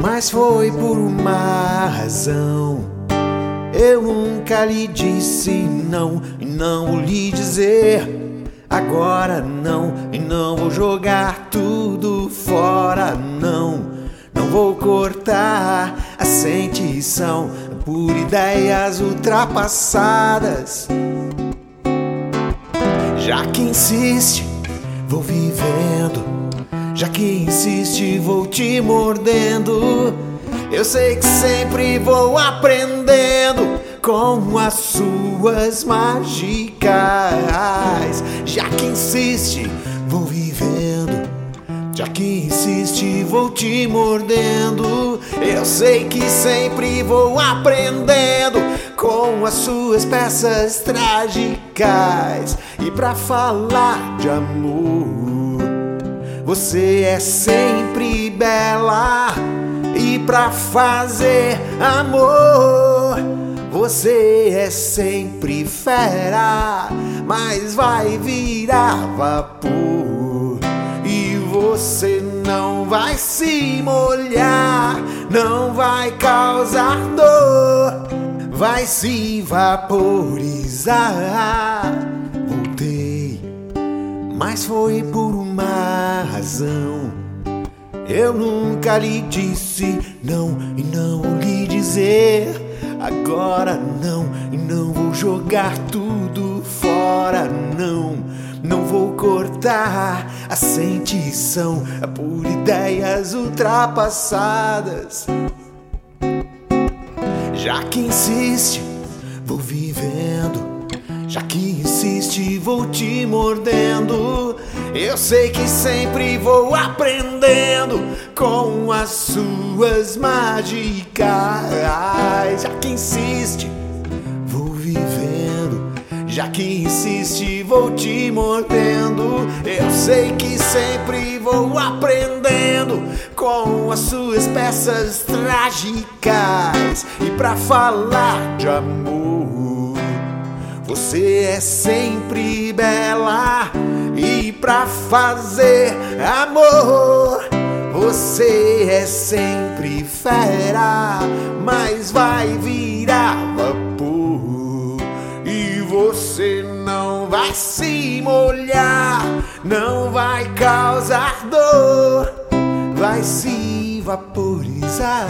Mas foi por uma razão. Eu nunca lhe disse não e não vou lhe dizer agora não e não vou jogar tudo fora não. Não vou cortar a sentição por ideias ultrapassadas. Já que insiste, vou vivendo. Já que insiste, vou te mordendo. Eu sei que sempre vou aprendendo com as suas mágicas. Já que insiste, vou vivendo. Já que insiste, vou te mordendo. Eu sei que sempre vou aprendendo com as suas peças trágicas. E pra falar de amor, você é sempre bela. E pra fazer amor, você é sempre fera, mas vai virar vapor. E você não vai se molhar, não vai causar dor, vai se vaporizar. Voltei, mas foi por uma razão. Eu nunca lhe disse não e não lhe dizer agora não e não vou jogar tudo fora não. Não vou cortar a sentição por ideias ultrapassadas. Já que insiste, vou vivendo. Já que insiste, vou te mordendo. Eu sei que sempre vou aprendendo com as suas mágicas. Já que insiste, vou vivendo. Já que insiste, vou te mordendo. Eu sei que sempre vou aprendendo com as suas peças trágicas. E pra falar de amor, você é sempre bela. E pra fazer amor, você é sempre fera, mas vai virar vapor. E você não vai se molhar, não vai causar dor, vai se vaporizar.